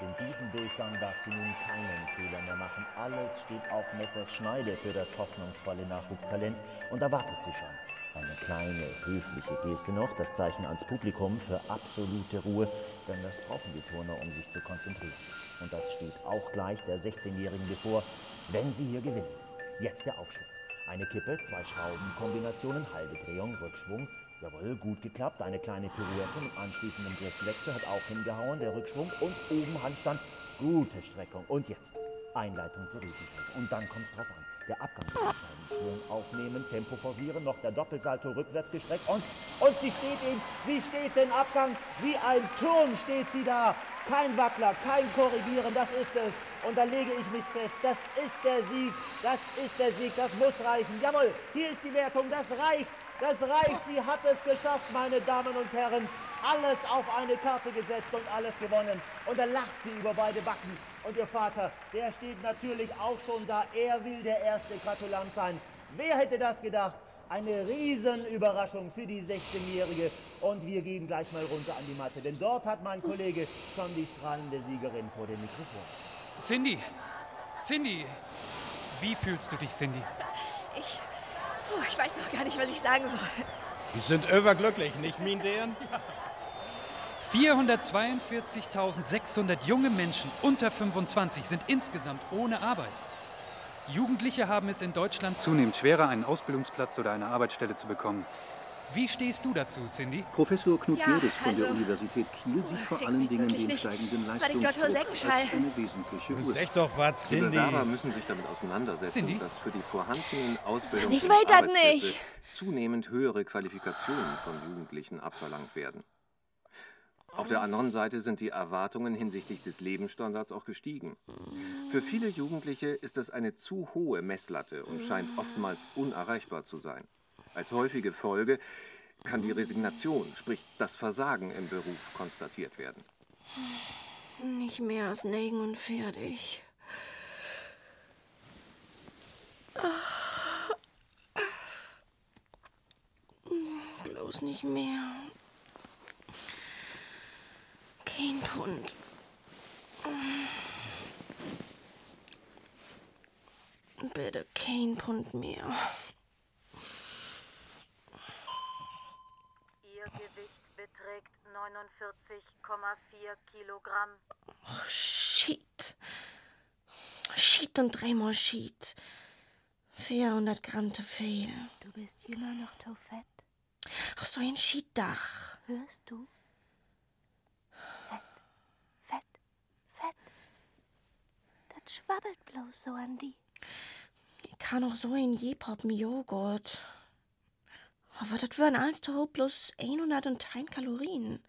Und in diesem Durchgang darf sie nun keinen Fehler mehr machen. Alles steht auf Messers Schneide für das hoffnungsvolle Nachwuchstalent. Und da wartet sie schon. Eine kleine, höfliche Geste noch, das Zeichen ans Publikum für absolute Ruhe, denn das brauchen die Turner, um sich zu konzentrieren. Und das steht auch gleich der 16-Jährigen bevor, wenn sie hier gewinnen. Jetzt der Aufschwung. Eine Kippe, zwei Schraubenkombinationen, halbe Drehung, Rückschwung. Jawohl, gut geklappt. Eine kleine Pirouette mit anschließendem Griffwechsel hat auch hingehauen, der Rückschwung. Und oben Handstand, gute Streckung. Und jetzt Einleitung zur Riesenfläche. Und dann kommt es drauf an. Der Abgang mit Schwung aufnehmen, Tempo forcieren, noch der Doppelsalto rückwärts gestreckt und, und sie steht ihn, sie steht den Abgang, wie ein Turm steht sie da. Kein Wackler, kein Korrigieren, das ist es. Und da lege ich mich fest, das ist der Sieg, das ist der Sieg, das muss reichen. Jawohl, hier ist die Wertung, das reicht. Das reicht, sie hat es geschafft, meine Damen und Herren. Alles auf eine Karte gesetzt und alles gewonnen. Und da lacht sie über beide Backen. Und ihr Vater, der steht natürlich auch schon da. Er will der erste Gratulant sein. Wer hätte das gedacht? Eine Riesenüberraschung für die 16-Jährige. Und wir gehen gleich mal runter an die Matte, denn dort hat mein Kollege schon die strahlende Siegerin vor dem Mikrofon. Cindy, Cindy, wie fühlst du dich, Cindy? Ich, oh, ich weiß noch gar nicht, was ich sagen soll. Wir sind überglücklich, nicht, mein Deren? 442.600 junge Menschen unter 25 sind insgesamt ohne Arbeit. Jugendliche haben es in Deutschland zunehmend schwerer, einen Ausbildungsplatz oder eine Arbeitsstelle zu bekommen. Wie stehst du dazu, Cindy? Professor Knut Ja, Gerdes von also, der Universität Kiel sieht vor allen Dingen den nicht. steigenden die. Leistungsdruck als eine wesentliche Du Ursache. sag doch was, Die Cindy. Bewerber müssen sich damit auseinandersetzen, Cindy? dass für die vorhandenen Ausbildungs- Ich will das nicht. zunehmend höhere Qualifikationen von Jugendlichen abverlangt werden. Auf der anderen Seite sind die Erwartungen hinsichtlich des Lebensstandards auch gestiegen. Für viele Jugendliche ist das eine zu hohe Messlatte und scheint oftmals unerreichbar zu sein. Als häufige Folge kann die Resignation, sprich das Versagen im Beruf, konstatiert werden. Nicht mehr aus Nägen und fertig. Bloß nicht mehr. Kein Pfund. Bitte kein Pfund mehr. Ihr Gewicht beträgt 49,4 Kilogramm. Shit. Shit und dreimal Shit. 400 Gramm zu viel. Du bist immer noch zu fett. Ach, so ein Schietdach. Hörst du? Fett, fett, fett. Das schwabbelt bloß so an die. Ich kann auch so ein Jepoppen Aber das wären alles zu bloß 101 Kalorien.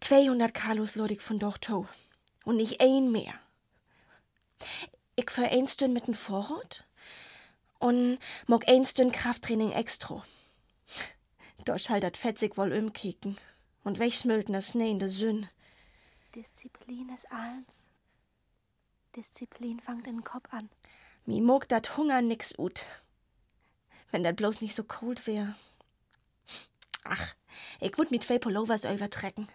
200 Kalos ich von doch to. Und nicht ein mehr. Ich für ein Stünd mit dem Vorrat und mag ein Stünd Krafttraining extra. Da schall dat fetzig wohl umkicken und wegschmilten das Schnee in der Sünn. Disziplin ist alles. Disziplin fangt in den Kopf an. Mi mag dat Hunger nix ut. Wenn dat bloß nicht so kalt wär. Ach, ich mut mit zwei Pullovers übertrecken.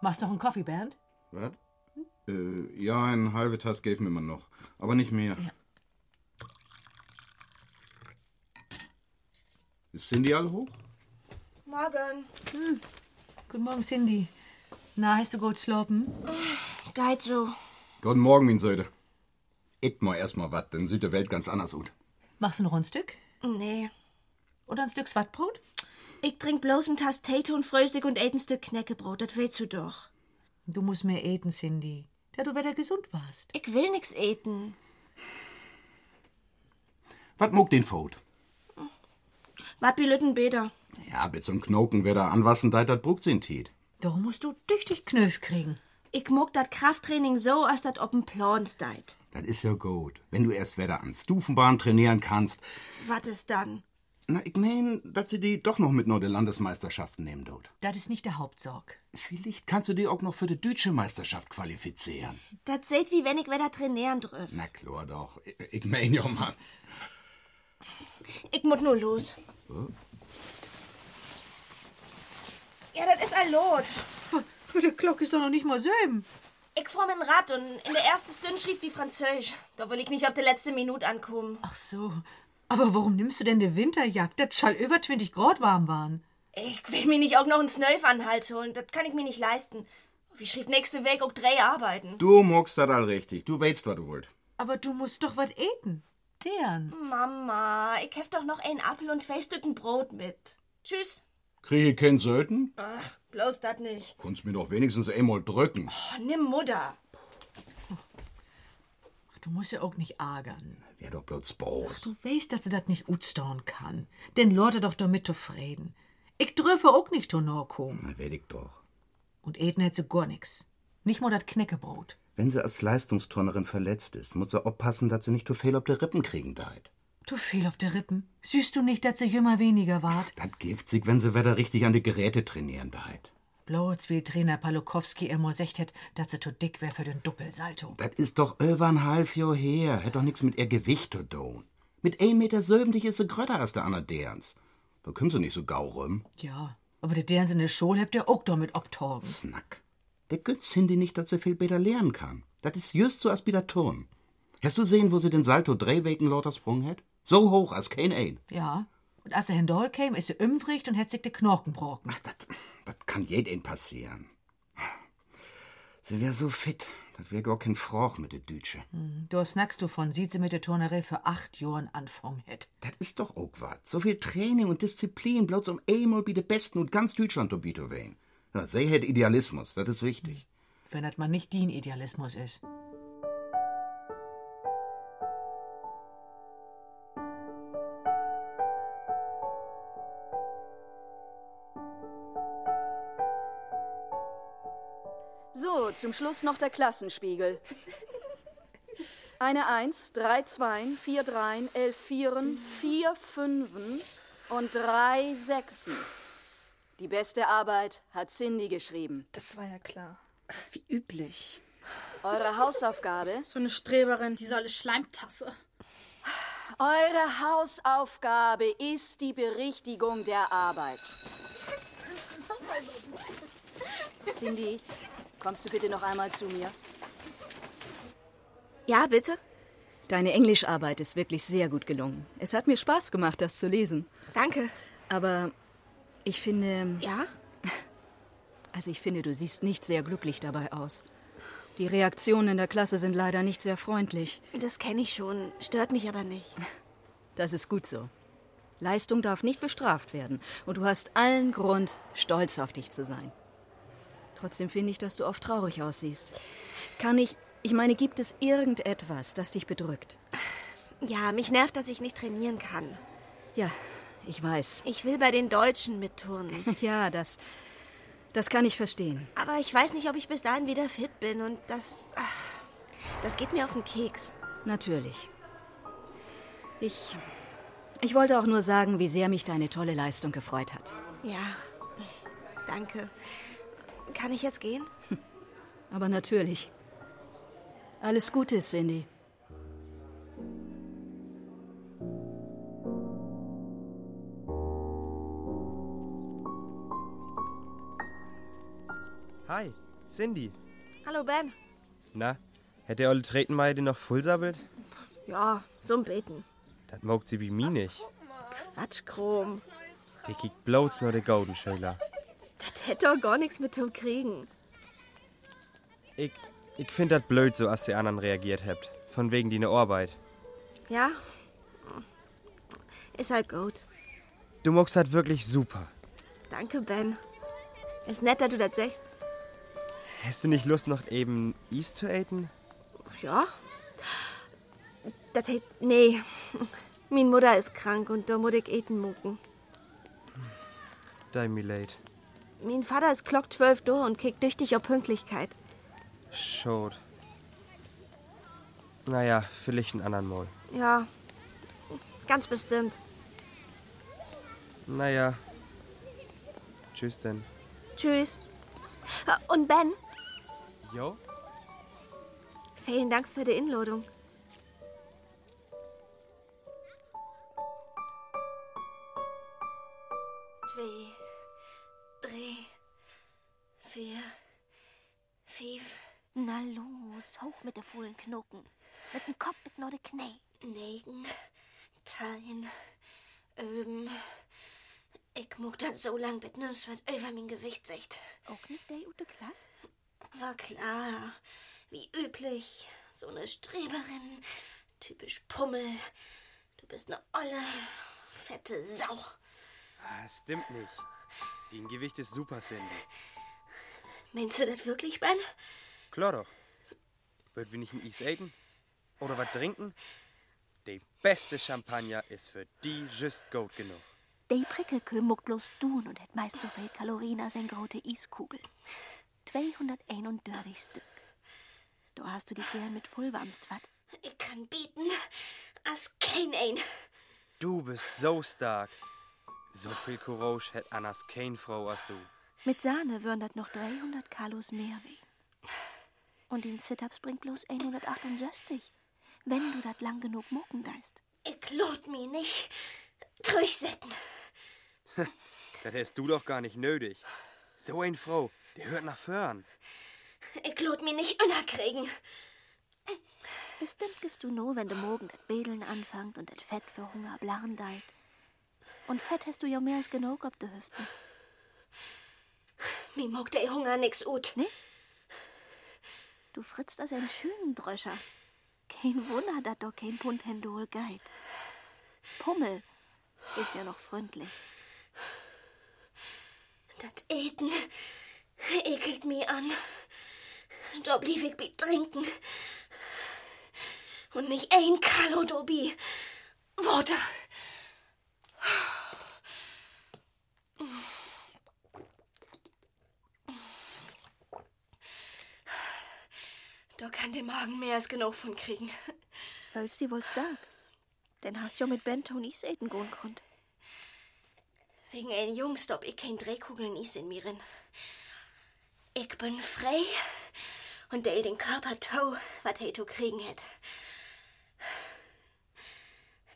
Machst noch einen Coffee, Bernd? Was? Äh, ja, ein halbe Tasse geben wir noch. Aber nicht mehr. Ja. Ist Cindy alle hoch? Morgen. Guten Morgen, Cindy. Na, hast du gut geschlafen? Geht so. Guten Morgen, mein Söde. Itt mal erstmal was, dann sieht die Welt ganz anders aus. Machst du noch ein Stück? Nee. Oder ein Stück Swattbrot? Ich trink bloß ein Tass Tate und Fröstig und ät ein Stück Knäckebrot. Das willst du doch. Du musst mehr eten, Cindy. Da du wieder gesund warst. Ich will nix eten. Was mag den Fout? Wat bi Lütten Beder. Ja, mit so'n Knoken wer da anwassen, deit dat sin Tiet. Da musst du tüchtig Knöf kriegen. Ich mag dat Krafttraining so, als dat op'n Plan steit. Das ist ja gut. Wenn du erst wieder an Stufenbahn trainieren kannst, Wat ist dann? Na, ich mein, dass sie die doch noch mit nur der Landesmeisterschaften nehmen tut. Das ist nicht der Hauptsorg. Vielleicht kannst du die auch noch für die deutsche Meisterschaft qualifizieren. Das seht wie wenn ich wieder trainieren drüff. Na klar doch. Ich, ich mein ja, Mann. Ich muss nur los. Ja, das ist all los. Die Glocke ist doch noch nicht mal sieben. Ich fahr mit dem Rad und in der ersten Stunde schrieb wie Französisch. Da will ich nicht auf die letzte Minute ankommen. Ach so. Aber warum nimmst du denn die Winterjagd? Das schall über 20 Grad warm waren. Ich will mir nicht auch noch einen Snölf an den Hals holen. Das kann ich mir nicht leisten. Wie schrieb nächste Weg auch drei arbeiten. Du magst das all richtig. Du weißt, was du wollt. Aber du musst doch was eten. Deren. Mama, ich hef doch noch einen Apfel und zwei Stücken Brot mit. Tschüss. Krieg ich keinen Söten? Ach, bloß das nicht. Kannst mir doch wenigstens einmal drücken. Oh, nimm Mutter. Ach, du musst ja auch nicht ärgern. Wär doch bloß Boos. Du weißt, dass sie das nicht utstauen kann. Denn Leute doch damit zufrieden. Ich dürfe auch nicht zu kommen. Na, werd ich doch. Und eten hätt sie gar nix. Nicht mal das Knäckebrot. Wenn sie als Leistungsturnerin verletzt ist, muss sie aufpassen, dass sie nicht zu viel auf die Rippen kriegen deit. Du fehl ob der Rippen. Siehst du nicht, dass sie jümmer weniger ward? Das gibt sich, wenn sie wieder richtig an die Geräte trainieren deit. Bloß wie Trainer Palukowski immer sagt hätt, dass sie zu dick wär für den Doppelsalto. Das ist doch über ein halb Jahr her. Hätt doch nix mit ihr Gewicht zu tun. Mit 1,70 Meter söbentlich ist sie grötter als der Anna Derns. Da kommst du nicht so gau rum. Ja, aber der deren in der Schule habt ihr auch damit obtorben. Snack. Der gönnt Cindy nicht, dass sie viel besser lernen kann. Das ist just so als bei der Turn. Hast du sehen, wo sie den Salto drei Wegen lauter Sprung hat? So hoch als kein ein. Ja. Und als er hindol käm, ist sie umfricht und hätt sich de Knochen brocken. Ach, das kann jedem passieren. Sie wär so fit. Das wär gar kein Froch mit der Dütsche. Da snackst du von, sieht sie mit der Turnerei für acht Jahren anfangen hätt. Das ist doch auch wat. So viel Training und Disziplin, bloß um einmal bei den Besten und ganz Deutschland zu bieten. Ja, sie hat Idealismus, das ist wichtig. Wenn das mal nicht din Idealismus ist. So, zum Schluss noch der Klassenspiegel. Eine Eins, drei Zweien, vier Dreien, elf Vieren, vier Fünfen und drei Sechsen. Die beste Arbeit hat Cindy geschrieben. Das war ja klar. Wie üblich. Eure Hausaufgabe? So eine Streberin, die solle Schleimtasse. Eure Hausaufgabe ist die Berichtigung der Arbeit. Cindy, kommst du bitte noch einmal zu mir? Ja, bitte? Deine Englischarbeit ist wirklich sehr gut gelungen. Es hat mir Spaß gemacht, das zu lesen. Danke. Aber ich finde. Ja? Also ich finde, du siehst nicht sehr glücklich dabei aus. Die Reaktionen in der Klasse sind leider nicht sehr freundlich. Das kenne ich schon. Stört mich aber nicht. Das ist gut so. Leistung darf nicht bestraft werden. Und du hast allen Grund, stolz auf dich zu sein. Trotzdem finde ich, dass du oft traurig aussiehst. Kann ich. Ich meine, gibt es irgendetwas, das dich bedrückt? Ja, mich nervt, dass ich nicht trainieren kann. Ja, ich weiß. Ich will bei den Deutschen mitturnen. Ja, das. Das kann ich verstehen. Aber ich weiß nicht, ob ich bis dahin wieder fit bin und das. Ach, das geht mir auf den Keks. Natürlich. Ich. Ich wollte auch nur sagen, wie sehr mich deine tolle Leistung gefreut hat. Ja, danke. Kann ich jetzt gehen? Aber natürlich. Alles Gute, Cindy. Hi, Cindy. Hallo, Ben. Na, hätte der olle Tretenmeide noch vollsabbelt? Ja, so ein Beten. Das mogt sie wie mir nicht. Quatsch, Chrom. Die kriegt bloß nur der Goldenschöler. Das hätte doch gar nichts mit dem kriegen. Ich, ich find das blöd, so als die anderen reagiert habt. Von wegen die ne Arbeit. Ja? Ist halt gut. Du magst das wirklich super. Danke, Ben. Ist nett, dass du das sagst. Hast du nicht Lust, noch eben Eis zu eaten? Ja? Das hätt. Nee. Min Mutter ist krank und da muss ich eten mucken. Dein Milade. Min Vater ist klock zwölf Uhr und kickt tüchtig auf Pünktlichkeit. Schot. Naja, vielleicht einen anderen Mal. Ja, ganz bestimmt. Naja. Tschüss denn. Tschüss. Und Ben, Jo? Vielen Dank für die Inladung. Zwei, drei, vier, fünf. na los, hoch mit de vollen Knochen. Mit dem Kopf mit nur de Knie. Negen, Tein, Öben. Ich muck dat so lang mit nimm's wat über mein Gewicht secht. Auch nicht der gute Klasse? War klar. Wie üblich. So eine Streberin. Typisch Pummel. Du bist ne olle, fette Sau. Es stimmt nicht. Dein Gewicht ist super, Cindy. Meinst du das wirklich, Ben? Klar doch. Wird wir nicht ein Eis essen? Oder was trinken? Die beste Champagner ist für die just gut genug. Die Prickelkö muck bloß tun und hat meist so viel Kalorien als ein grote Iskugel. 231 Stück. Du hast du die gern mit vollwamst, wat? Ich kann bieten, als kein ein. Du bist so stark. So viel Courage hat Annas kein Frau als du. Mit Sahne würden das noch 300 Kalos mehr wehen. Und den Sit-Ups bringt bloß 168, wenn du das lang genug mucken deist. Ich lot mich nicht durchsetzen. Das hast du doch gar nicht nötig. So ein Frau, der hört nach vorn. Ich lot mich nicht unerkriegen. Bestimmt gibst du nur, wenn du morgen das Bedeln anfangt und das Fett für Hunger blarren deit. Und Fett hast du ja mehr als genug ob de Hüften. Mir mag der Hunger nix ut. Nicht? Du fritzt als ein schönen Dröscher. Kein Wunder, dat doch kein Pund Hendol geit. Pummel ist ja noch freundlich. Das Eten ekelt mich an. Da blieb ich bi trinken. Und nicht ein Kalo dobi. Worte. Da kann der Magen mehr als genug von kriegen. Weil's die wohl stark. Denn hast ja mit Ben Tonys eten gehen konnt. Wegen ein Jungs stopp ich kein Drehkugeln is in mir rin. Ich bin frei und der den Körper tau, wat he to kriegen hätt.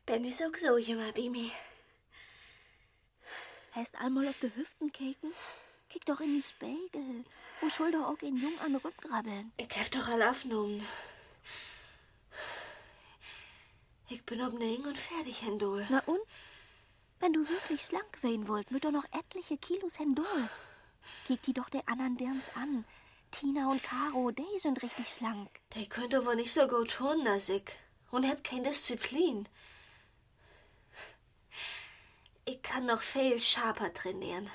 Ben is auch so jemand bei mir. Hast einmal auf de Hüften keken? Kick doch in den Spiegel. Wo soll doch auch ein Jung an rückgrabbeln? Ich hab doch alle aufgenommen. Ich bin ob Ning und fertig, Hendol. Na und? Wenn du wirklich slank werden wollt, mit doch noch etliche Kilos Hendol. Kick die doch der anderen derns an. Tina und Caro, die sind richtig slank. Die könnt aber nicht so gut tun als ich. Und hab keine Disziplin. Ich kann noch viel scharfer trainieren.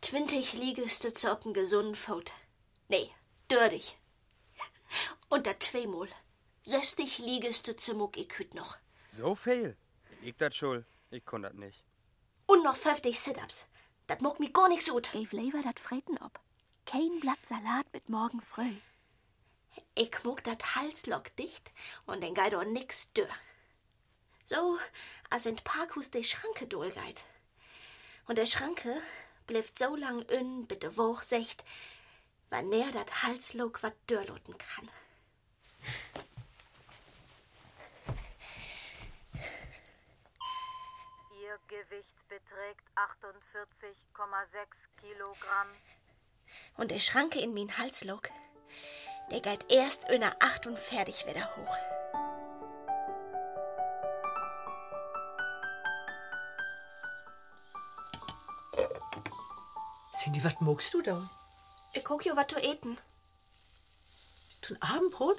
20 Liegestütze auf einen gesunden Fout. Nee, dördig. Und da zweimal. 60 Liegestütze muck ich hüt noch. So viel? Ich das schon. Ich kann das nicht. Und noch 50 Sit-Ups. Das muck mi gar nix gut. Gave Lever dat Freten ob. Kein Blatt Salat mit morgen früh. Ich muck dat Halslock dicht und den geht auch nix dör. So, als in Parkhus de Schranke dolgeit. Und der Schranke bleibt so lang in, bitte woch secht, wann er dat Halslock wat dörloten kann. Ihr Gewicht beträgt 48,6 Kilogramm. Und der Schranke in min Halslock, der geht erst in der Acht und fertig wieder hoch. Cindy, was magst du da? Ich guck jo, wat du eten. Tun Abendbrot?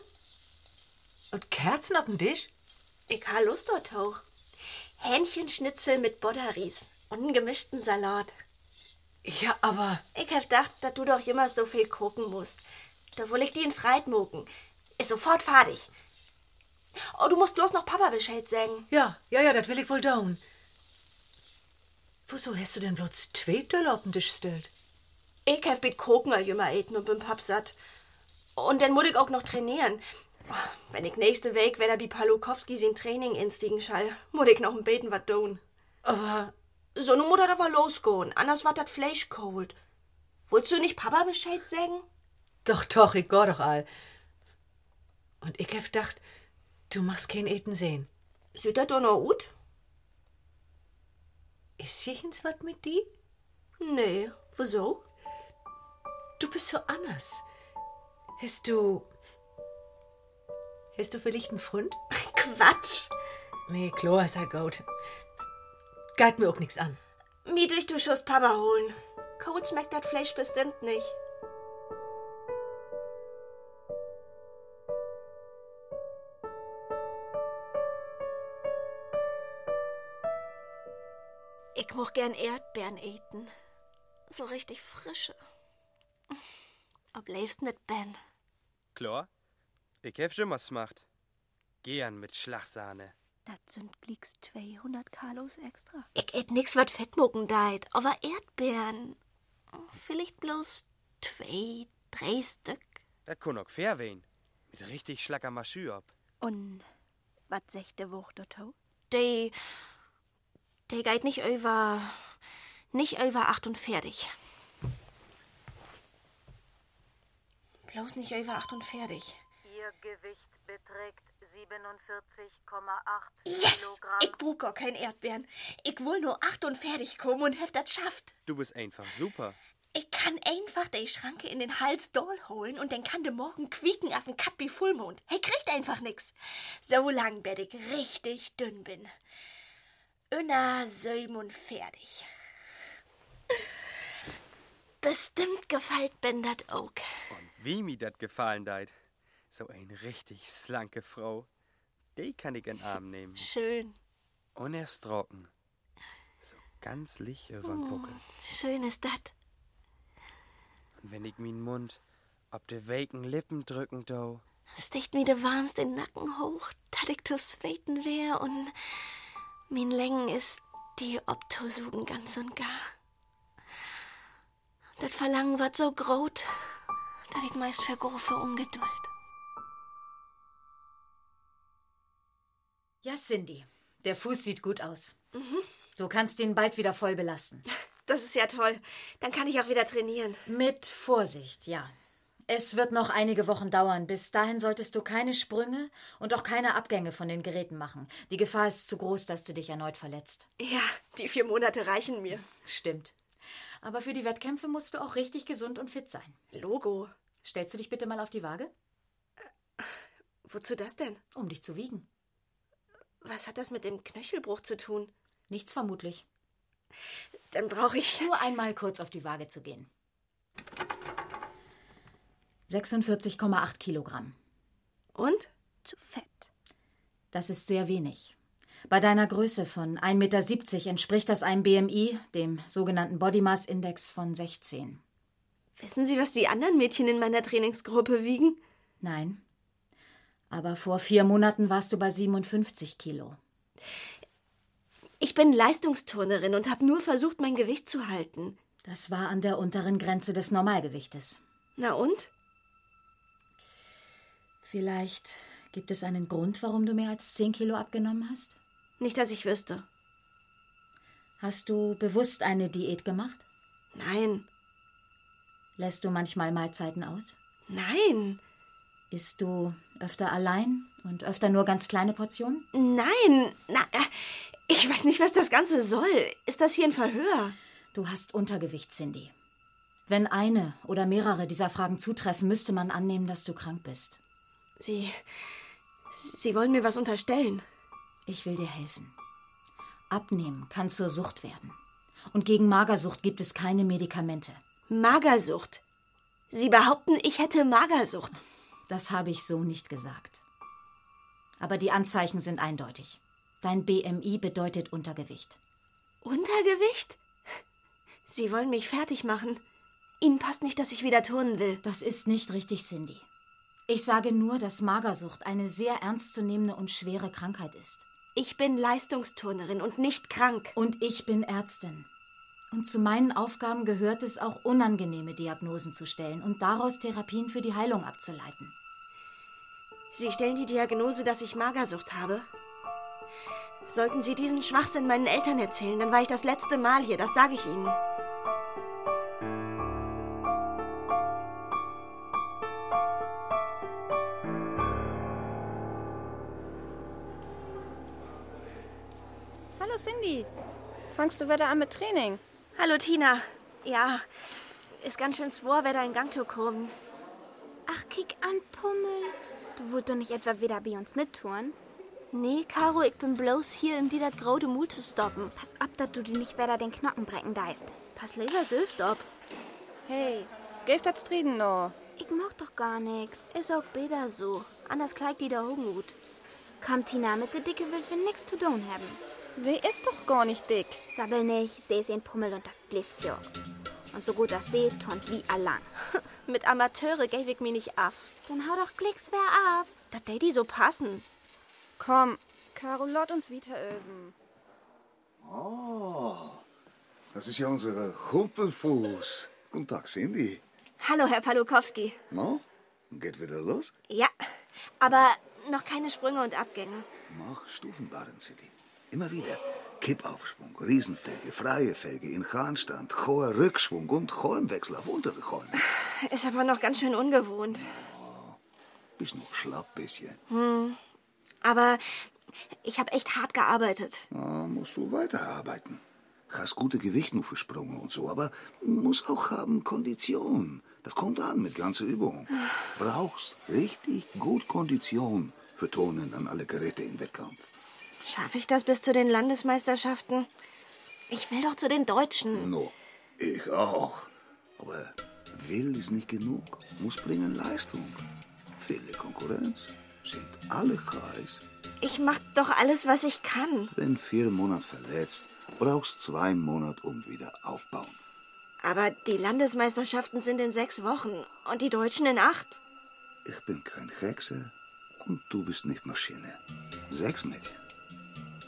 Und Kerzen auf dem Tisch? Ich ha Lust dort auch. Hähnchenschnitzel mit Bodderies und einen gemischten Salat. Ja, aber. Ich hab gedacht, dass du doch immer so viel gucken musst. Da will ich dir in Freit mucken. Ist sofort fertig. Oh, du musst bloß noch Papa Bescheid sagen. Ja, ja, ja, das will ich wohl down. Wieso hast du denn bloß zwei Döller auf den Tisch gestellt? Ich hab mit Koken jümmer eten und bin papp satt. Und dann muss ich auch noch trainieren. Wenn ich nächste Week wieder bei Palukowski sein Training instiegen schall, muss ich noch ein beten wat tun. Aber so nu muss er aber losgehen, anders wird das Fleisch kalt. Wolltest du nicht Papa Bescheid sagen? Doch, doch, ich geh doch all. Und ich hab gedacht, du machst kein Eten sehen. Sieht das doch noch gut? Ist jechens wat mit die? Nee, wieso? Du bist so anders. Hast du. Hast du vielleicht einen Freund? Quatsch! Nee, klar, sei gut. Geht mir auch nichts an. Mi durch du Schuss Papa holen. Cold schmeckt das Fleisch bestimmt nicht. Ich moch gern Erdbeeren eten. So richtig frische. Ob lebst mit Ben. Klar, ich hab schon was gemacht. Gern mit Schlagsahne. Das sind glicks 200 Kalos extra. Ich ät nix wat Fettmucken deit, aber Erdbeeren. Vielleicht bloß zwei, drei Stück. Das kann auch fair wehen. Mit richtig schlacker Maschü ab. Und wat secht der Wucht dato? Die, die geht nicht über, nicht über 48. Bloß nicht über 48. Ihr Gewicht beträgt 47,8 Yes! Kilogramm. Ich brauch gar kein Erdbeeren. Ich will nur 48 kommen und hab das schafft. Du bist einfach super. Ich kann einfach die Schranke in den Hals doll holen und dann kann de morgen quieken als ein Kat wie Fullmond. Hey, kriegt einfach nix. So lang, bis ich richtig dünn bin. Unna fertig. Bestimmt gefällt Ben dat auch. Wie mir dat gefallen deit. So eine richtig slanke Frau. Die kann ich in den Arm nehmen. Schön. Und erst trocken. So ganz licht übern Buckel. Schön ist dat. Und wenn ich meinen Mund ob de weichen Lippen drücken do. Sticht mir de warmst den Nacken hoch, dat ich to sweten wär und min Längen ist die ob to sugen ganz und gar. Dat Verlangen wird so grot, dat ich meist vergor vor Ungeduld. Ja, Cindy, der Fuß sieht gut aus. Du kannst ihn bald wieder voll belasten. Das ist ja toll. Dann kann ich auch wieder trainieren. Mit Vorsicht, ja. Es wird noch einige Wochen dauern. Bis dahin solltest du keine Sprünge und auch keine Abgänge von den Geräten machen. Die Gefahr ist zu groß, dass du dich erneut verletzt. Ja, die vier Monate reichen mir. Stimmt. Aber für die Wettkämpfe musst du auch richtig gesund und fit sein. Logo. Stellst du dich bitte mal auf die Waage? Wozu das denn? Um dich zu wiegen. Was hat das mit dem Knöchelbruch zu tun? Nichts vermutlich. Dann brauche ich. Nur einmal kurz auf die Waage zu gehen. 46,8 Kilogramm. Und? Zu fett. Das ist sehr wenig. Bei deiner Größe von 1,70 Meter entspricht das einem BMI, dem sogenannten Body Mass Index von 16. Wissen Sie, was die anderen Mädchen in meiner Trainingsgruppe wiegen? Nein. Aber vor vier Monaten warst du bei 57 Kilo. Ich bin Leistungsturnerin und habe nur versucht, mein Gewicht zu halten. Das war an der unteren Grenze des Normalgewichtes. Na und? Vielleicht gibt es einen Grund, warum du mehr als 10 Kilo abgenommen hast? Nicht, dass ich wüsste. Hast du bewusst eine Diät gemacht? Nein. Lässt du manchmal Mahlzeiten aus? Nein. Isst du öfter allein und öfter nur ganz kleine Portionen? Nein. Na, äh, ich weiß nicht, was das Ganze soll. Ist das hier ein Verhör? Du hast Untergewicht, Cindy. Wenn eine oder mehrere dieser Fragen zutreffen, müsste man annehmen, dass du krank bist. Sie. Sie wollen mir was unterstellen. Ich will dir helfen. Abnehmen kann zur Sucht werden. Und gegen Magersucht gibt es keine Medikamente. Magersucht. Sie behaupten, ich hätte Magersucht. Das habe ich so nicht gesagt. Aber die Anzeichen sind eindeutig. Dein BMI bedeutet Untergewicht. Untergewicht? Sie wollen mich fertig machen. Ihnen passt nicht, dass ich wieder turnen will. Das ist nicht richtig, Cindy. Ich sage nur, dass Magersucht eine sehr ernstzunehmende und schwere Krankheit ist. Ich bin Leistungsturnerin und nicht krank. Und ich bin Ärztin. Und zu meinen Aufgaben gehört es auch, unangenehme Diagnosen zu stellen und daraus Therapien für die Heilung abzuleiten. Sie stellen die Diagnose, dass ich Magersucht habe. Sollten Sie diesen Schwachsinn meinen Eltern erzählen, dann war ich das letzte Mal hier, das sage ich Ihnen. Hallo Cindy. Fangst du wieder an mit Training? Hallo Tina. Ja, ist ganz schön schwer, wer da in Gang zu kommen. Ach, kick an, Pummel. Du wollt doch nicht etwa wieder bei uns mittouren? Nee, Caro, ich bin bloß hier, um dir das graue Mut zu stoppen. Pass ab, dass du dir nicht wieder den Knochen brechen deist. Pass lieber selbst ab. Hey, gebt das Frieden noch. Ich mag doch gar nix. Ist auch besser so. Anders kleid die der Hogenhut. Komm, Tina, mit der Dicke will wir nix zu tun haben. Sie ist doch gar nicht dick. Sabbel nicht, sie ist ein Pummel und das so. Und so gut das sie, tont wie allang. Mit Amateure gäbe ich mich nicht af. Dann hau doch Klicks wer auf. Das Daddy so passen. Komm, Caro, lot uns wieder üben. Oh, das ist ja unsere Humpelfuß. Guten Tag, Cindy. Hallo, Herr Palukowski. No? Geht wieder los? Ja, aber noch keine Sprünge und Abgänge. Mach Stufenbahn, City. Immer wieder. Kippaufschwung, Riesenfelge, freie Felge, in Handstand, hoher Rückschwung und Holmwechsel auf untere Holm. Ist aber noch ganz schön ungewohnt. Bist noch schlapp bisschen. Hm. Aber ich habe echt hart gearbeitet. Na, musst du weiterarbeiten. Hast gute Gewicht nur für Sprünge und so, aber muss auch haben Kondition. Das kommt an mit ganzer Übung. Brauchst richtig gut Kondition für Turnen an alle Geräte im Wettkampf. Schaffe ich das bis zu den Landesmeisterschaften? Ich will doch zu den Deutschen. No, ich auch. Aber will ist nicht genug. Muss bringen Leistung. Viele Konkurrenz. Sind alle heiß. Ich mach doch alles, was ich kann. Wenn vier Monate verletzt, brauchst zwei Monate, um wieder aufbauen. Aber die Landesmeisterschaften sind in sechs Wochen und die Deutschen in acht. Ich bin kein Hexe und du bist nicht Maschine. Sechs Mädchen.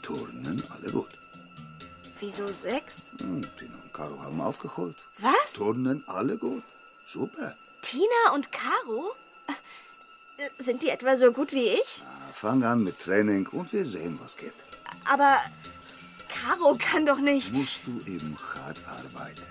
Turnen alle gut. Wieso sechs? Hm, Tina und Caro haben aufgeholt. Was? Turnen alle gut. Super. Tina und Caro? Äh, Sind die etwa so gut wie ich? Na, fang an mit Training und wir sehen, was geht. Aber Caro kann doch nicht. Musst du eben hart arbeiten.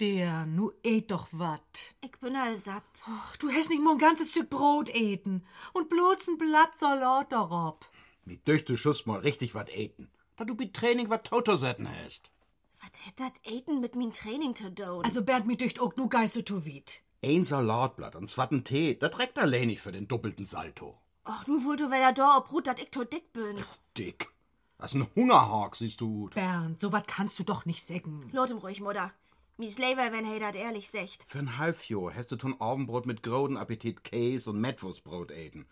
Der, nu et doch wat. Ich bin all satt. Och, du hast nicht mal ein ganzes Stück Brot eten. Und bloß ein Blatt Salat darauf. Wie durch du Schuss mal richtig wat eten. Da du mit Training wat Totosetten hast. Was hätt dat Aiden mit min Training zu tun? Also Bernd mi dücht auch nu geist to wit. Ein Salatblatt und zwatten Tee, das trägt allein nicht für den doppelten Salto. Och, nu wollt du wieder da obruht, dat ich to dick bin. Dick. Das ist ein Hungerhag, siehst du gut. Bernd, so wat kannst du doch nicht sägen. Lot ihm ruhig, Mutter. Mies Leber, wenn he dat ehrlich secht. Für ein Halbjahr hast du ton Abendbrot mit groden Appetit Käse und Mettwurstbrot eten.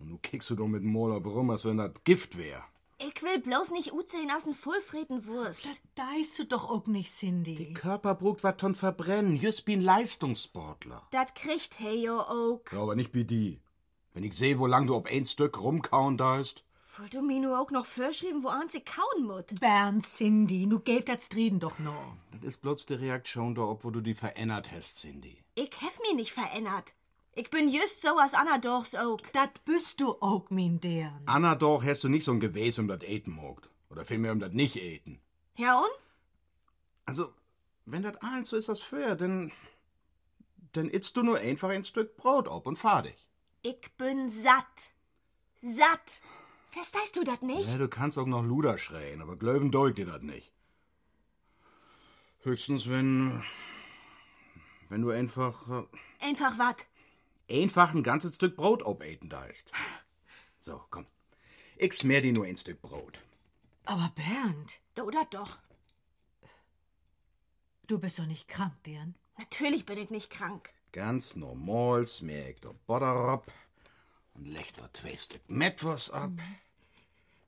Und nu kickst du doch mit dem Moller rum, als wenn das Gift wär. Ich will bloß nicht utsehen aus n vollfreten Wurst. Das deist du doch auch nicht, Cindy. Die Körper brugt wat ton verbrennen, just ein Leistungssportler. Dat kriegt he jo auch. Ja, aber nicht wie die. Wenn ich seh, wo lang du ob ein Stück rumkauen daist. Wollt du mir nu auch noch vorschreiben, wo ans ich kauen mut? Bernd, Cindy, nu gäb dat Striden doch noch. Das ist bloß die Reaktion da, ob wo du die verändert hast, Cindy. Ich hef mich nicht verändert. Ich bin just so as Anna dochs auch. Dat bist du auch, min deren. Anna doch hast du nicht so ein Gewäß um das eten mogt. Oder vielmehr um das nicht eten. Ja und? Also, wenn das eins so ist das für, dann. dann isst du nur einfach ein Stück Brot ab und fahr dich. Ich bin satt. Satt. Verstehst du dat nicht? Ja, du kannst auch noch Luder schreien, aber Glöwen deugt dir das nicht. Höchstens, wenn. wenn du einfach. äh, Einfach wat? Einfach ein ganzes Stück Brot abeten da ist. So, komm. Ich smer dir nur ein Stück Brot. Aber Bernd, Du dat doch. du bist doch nicht krank, deren. Natürlich bin ich nicht krank. Ganz normal smer ich da Butter ab und leg da zwei Stück Mettwurst ab.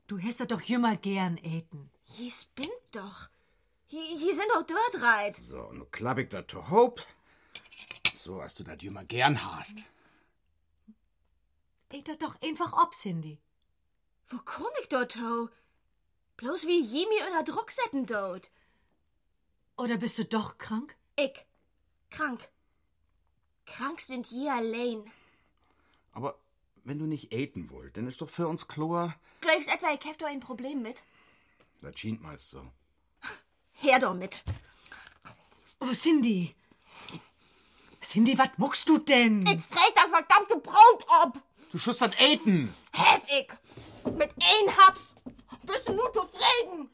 Du hast das doch jümmer gern eten. Hier spinnt doch. Hier, hier sind doch dort reit. So, nu klapp ich da to Hope. So, als du das jümmer gern hast. Et das doch einfach ob, Cindy. Wo komm ich dort ho? Bloß wie Jemi unter Druck setzen dort. Oder bist du doch krank? Ich. Krank. Krank sind je allein. Aber wenn du nicht eten wollt, dann ist doch für uns Chlor. Glaubst etwa, ich hab da ein Problem mit? Das schien meist so. Her damit. Oh, Cindy. Cindy, was muckst du denn? Ich frag das verdammte Brot ab. Du schustert eten. Hef ich. Mit ein Haps. Bist du nur zufrieden?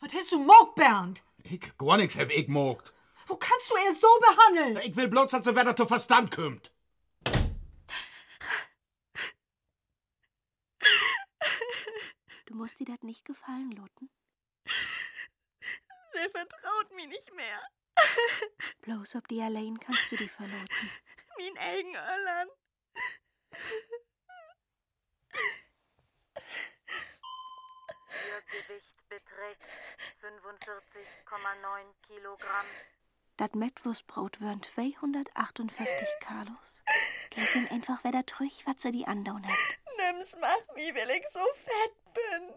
Was hast du mogt, Bernd? Ich gar nix hab ich mogt. Wo kannst du er so behandeln? Ich will bloß, dass sie wer zu Verstand kommt. Du musst dir das nicht gefallen, Lotten. Sie vertraut mir nicht mehr. Bloß ob die allein kannst du die verloten. Mein eigen Irland. Ihr Gewicht beträgt 45,9 Kilogramm. Das Mettwurstbrot wären 258 Kalos. Gib ihm einfach wieder trüch, was sie die andauern hat. Nimm's macht mich, weil ich so fett bin.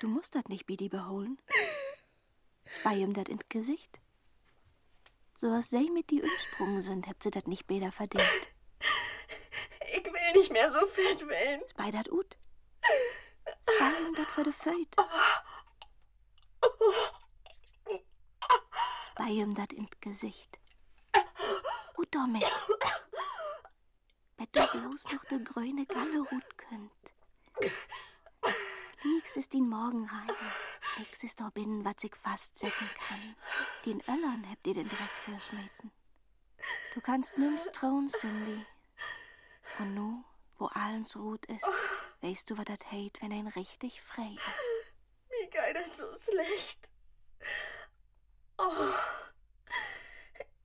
Du musst das nicht Bidi beholen. Spei ihm das ins Gesicht. So was sie mit die umsprungen sind, habt sie das nicht besser verdient. Nicht mehr so fett werden. Spei dat ut. Spei ihm dat für de Feut. Spei ihm dat ins Gesicht. Ut damit. Du bloß noch de grüne Galle rut könnt. Nix ist in Morgen rein. Nix ist da binnen, was ich fastsetzen kann. Den Öllern habt ihr den Dreck verschmeten. Du kannst nimmst trauen, Cindy. Und nu, wo allens Rut ist, weißt du, was das heit, wenn ein richtig frei ist. Mir geht das so schlecht. Oh.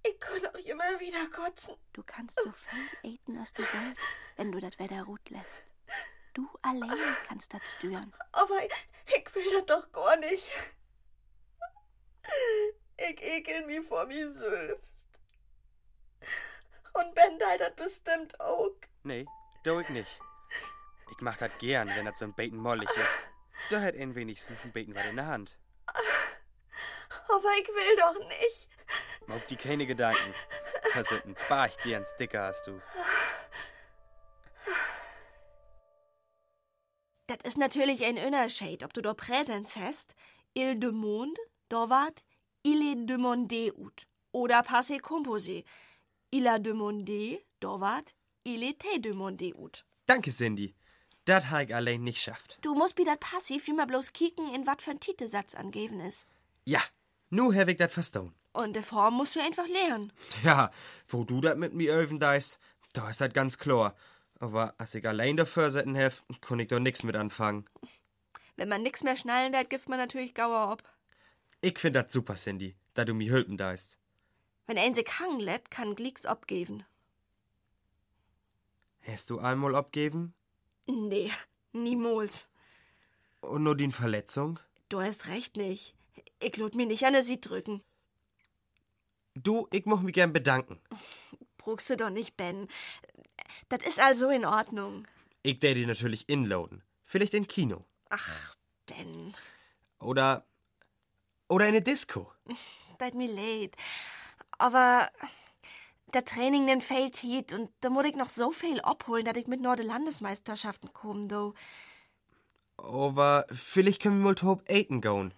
Ich kann auch immer wieder kotzen. Du kannst so viel eten, als du wollt, wenn du das Wetter ruht lässt. Du allein kannst das steuern. Aber ich, ich will das doch gar nicht. Ich ekel mich vor mir selbst. Und Ben teilt das bestimmt auch. Nee, do ich nicht. Ich mach das gern, wenn das so ein Beten mollig ist. Da hat ihn wenigstens ein Beten was in der Hand. Aber ich will doch nicht. Mach die keine Gedanken. Das sind ein Barch, die ein Sticker hast du. Das ist natürlich ein Unterschied, ob du da Präsenz hast. Il demande, da wart, il est demandé ut. Oder passé composé. Il a demandé, da wart, il était demandé ut. Danke, Cindy. Das hab ich allein nicht schafft. Du musst bi dat Passiv immer bloß kicken, in wat für ein Titelsatz angeben ist. Ja, nu hab ich das verstauen. Und die Form musst du einfach lernen. Ja, wo du das mit mir öven deist, da ist das ganz klar. Aber als ich allein dafür setzen hef, kon ich doch nix mit anfangen. Wenn man nix mehr schnallen dat gibt man natürlich Gauer ob. Ich find das super, Cindy, da du mir hülpen deist. Wenn ein sich hangen lässt, kann Glicks abgeben. Hast du einmal abgeben? Nee, niemals. Und nur die Verletzung? Du hast recht nicht. Ich lot mir nicht an der Sie drücken. Du, ich moch mich gern bedanken. Brugst du doch nicht, Ben. Das ist also in Ordnung. Ich werde die natürlich inloaden. Vielleicht in Kino. Ach, Ben. Oder. Oder in eine Disco. Tut mir leid. Aber der Training den fehlt hiet und da muss ich noch so viel abholen, dass ich mit nur de Landesmeisterschaften komme, do. Aber vielleicht können wir mal top eaten gehen.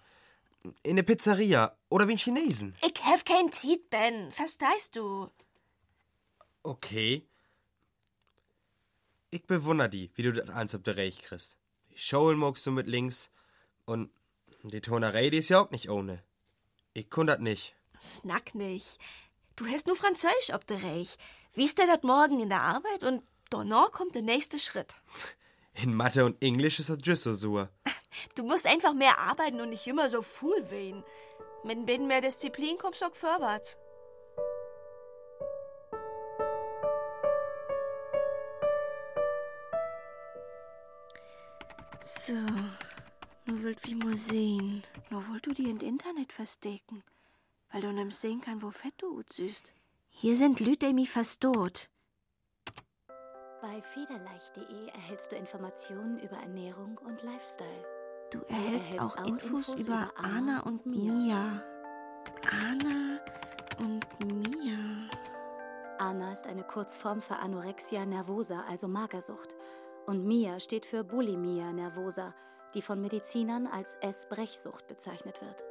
In eine Pizzeria oder wie ein Chinesen. Ich hef kein Tiet, Ben. Verstehst du? Okay. Ich bewundere die, wie du das eins auf der Reich kriegst. Die Schulen magst du mit links und die Tonerei, die ist ja auch nicht ohne. Ich das nicht. Snack nicht. Du hast nur Französisch ob der Reich. Wie ist denn das morgen in der Arbeit und danach kommt der nächste Schritt. In Mathe und Englisch ist das just so sur. Du musst einfach mehr arbeiten und nicht immer so full wehen. Mit ein bisschen mehr Disziplin kommst du auch vorwärts. So, nur wollt wie mal sehen. Nur wollt du die in Internet verstecken, weil du nimmst sehen kann, wo fett du süßt. Hier sind Lüt, die mich verstoht. Bei federleicht.de erhältst du Informationen über Ernährung und Lifestyle. Du erhältst auch, Infos, über Anna und Mia. Anna und Mia. Anna ist eine Kurzform für Anorexia nervosa, also Magersucht. Und Mia steht für Bulimia nervosa, die von Medizinern als Essbrechsucht bezeichnet wird.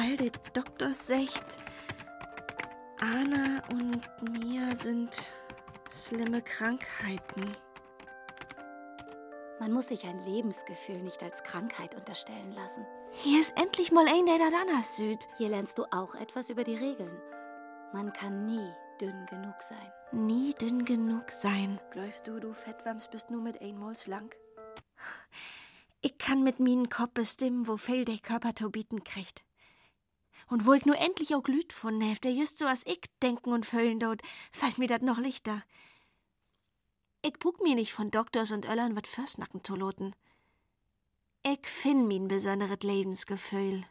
All die Doktors secht, Anna und Mia sind schlimme Krankheiten. Man muss sich ein Lebensgefühl nicht als Krankheit unterstellen lassen. Hier ist endlich mal ein, der da anders süd. Hier lernst du auch etwas über die Regeln. Man kann nie dünn genug sein. Nie dünn genug sein. Glaubst du, du Fettwams bist nur mit einmal schlank? Ich kann mit meinen Kopf bestimmen, wo viel der Körper zu bieten kriegt. Und wo ich nur endlich auch Glüt von hef, der just so als ich denken und füllen dort, fällt mir dat noch lichter. Ich brug mir nicht von Doktors und Öllern wat Försnacken zu loten. Ich find min besonderes Lebensgefühl.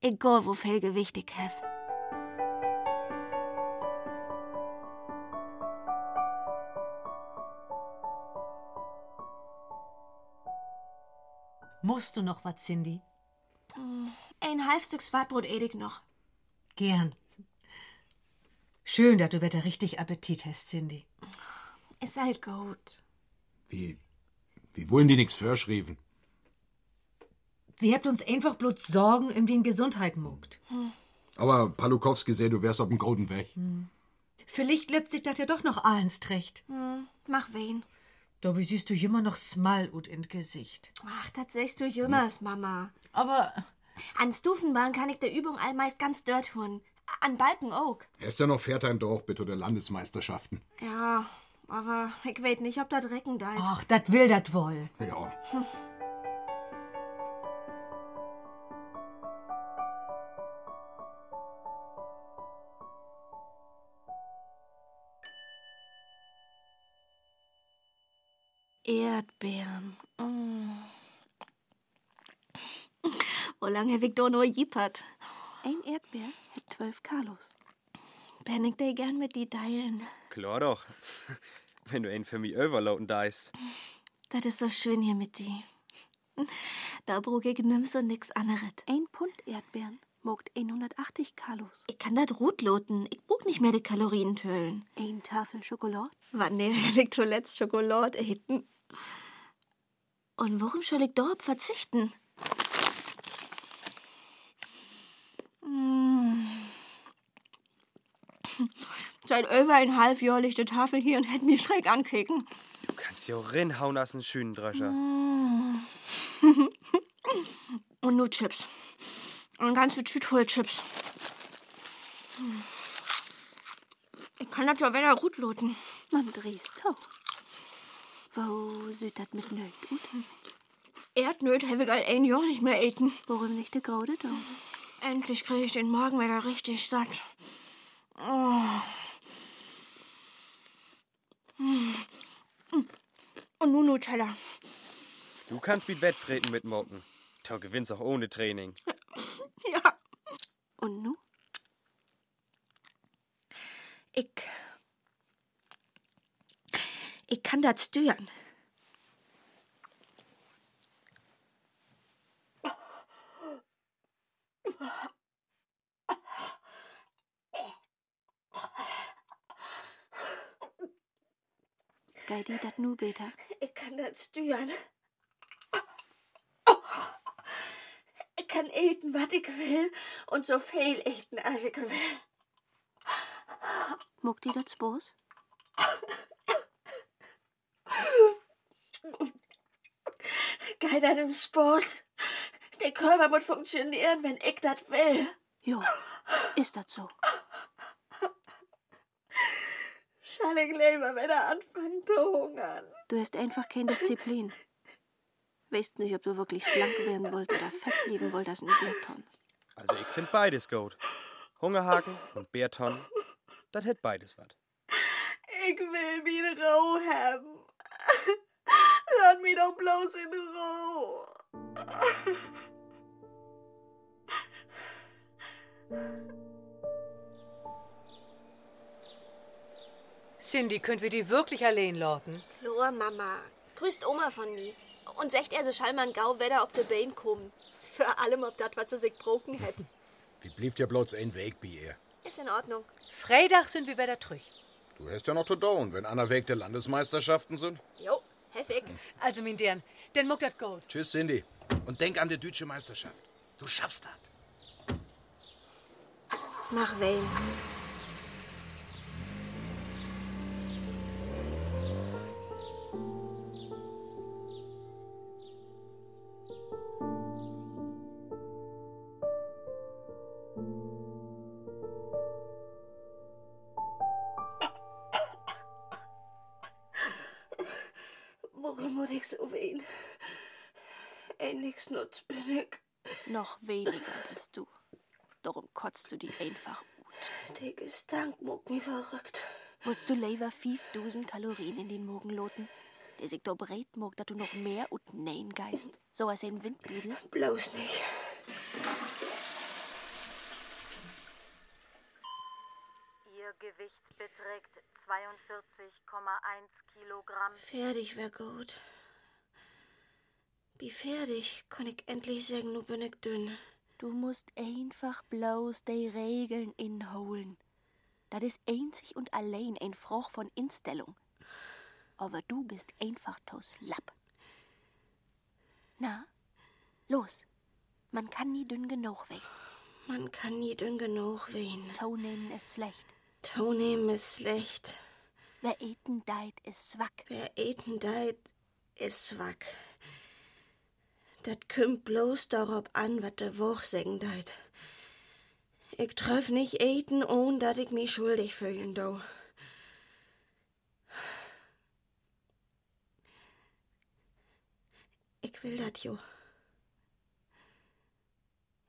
Egal, wo viel Gewicht ich hef. Musst du noch was, Cindy? Ein halb Stück Swartbrot edig noch. Gern. Schön, dass du wieder richtig Appetit hast, Cindy. Ist halt gut. Wie, wie wollen die nix verschrieben? Wir habt uns einfach bloß Sorgen um den Gesundheit muckt. Aber Palukowski seh, du wärst auf dem guten Weg. Vielleicht lebt sich das ja doch noch eins recht. Hm, mach wen. Dabei siehst du immer noch Small ut in Gesicht. Ach, das sagst du jümmers, Mama. Aber An Stufenbahn kann ich der Übung allmeist ganz dort tun. An Balken auch. Er ist ja noch Vierter im Dorf bitte der Landesmeisterschaften. Ja, aber ich weet nicht, ob da Drecken da ist. Ach, dat will dat wohl. Ja. Hm. Erdbeeren. Wo lange Victor nur jippert. Ein Erdbeer hat zwölf Kalos. Ben ich dir gern mit die teilen. Klar doch. Wenn du einen für mich overloaden deist. Das ist so schön hier mit dir. Da brug ich nimm so nix anderes. Ein Pfund Erdbeeren mogt 180 Kalos. Ich kann das rotloten. Ich brug nicht mehr die Kalorien tölen. Ein Tafel Schokolade? Wann der Schokolade eten? Und warum soll ich darauf verzichten? Seit über ein halb Jahr liegt die Tafel hier und hätte mich schräg ankicken. Du kannst ja auch rinhauen aus einem schönen Dröscher. Mm. und nur Chips. Eine ganze Tüte voll Chips. Ich kann das ja wieder gut loten. Man drehst doch. Wo sieht das mit Nöt gut? Erdnöt habe ich all ein Jahr nicht mehr eten. Warum nicht der Gaude da? Endlich kriege ich den Morgen wieder richtig satt. Oh. Und nun Nutella. Du kannst mit Wettfreten mitmocken. Du gewinnst auch ohne Training. Ja. Und nu? Ich. Ich kann das steuern. Gei die dat nu beter? Ich kann das steuern. Ich kann eten, was ich will und so viel eten, als ich will. Mogt die dat Spoß? Geil deinem Spaß. Der Körper muss funktionieren, wenn ich das will. Jo, ist dat so. Schall ich lieber wieder anfangen zu hungern. Du hast einfach keine Disziplin. Weißt nicht, ob du wirklich schlank werden wollt oder fett bleiben wollt als ein Bärton. Also ich find beides gut. Hungerhaken und Bärton, das hätt beides was. Ich will mich rau haben. Lass mich doch bloß in Ruhe. Cindy, könnt wir die wirklich allein lauten? Chlor, Mama. Grüßt Oma von mir. Und secht er so schallmann gau, da ob de Bein kommen. Für allem, ob dat, was sie sich broken hätt. Wie blieb ja bloß ein Weg bei ihr? Ist in Ordnung. Freitag sind wir wieder trüch. Du hast ja noch zu tun, wenn Anna Weg der Landesmeisterschaften sind. Jo, heftig. Also, mein Dern, dann muck das Gold. Tschüss, Cindy. Und denk an die deutsche Meisterschaft. Du schaffst das. Mach wen. Muss ich so wehen? Ein nix nutz bin ich. Noch weniger bist du. Darum kotzt du die einfach ut. Der Gestank muck mich verrückt. Willst du lieber 5000 Kalorien in den Morgen loten? Der sich doch breit mag, dass du noch mehr und nein geist. So als ein Windbüdel. Bloß nicht. Ihr Gewicht beträgt 42,1 Kilogramm. Fertig wär gut. Wie fertig kann ich endlich sagen, nu bin ich dünn. Du musst einfach bloß die Regeln inholen. Das ist einzig und allein ein Frucht von Instellung. Aber du bist einfach tos Lapp. Na, los. Man kann nie dünn genug wehen. Man kann nie dünn genug wehen. Tau nehmen ist schlecht. Tau nehmen ist schlecht. Wer eten deit ist zwack. Wer eten deit ist zwack. Dat kümmt bloß darauf an, wat de Woch sagen deit. Ich treff nicht eten, ohn dat ich mich schuldig fühlen do. Ich will dat jo.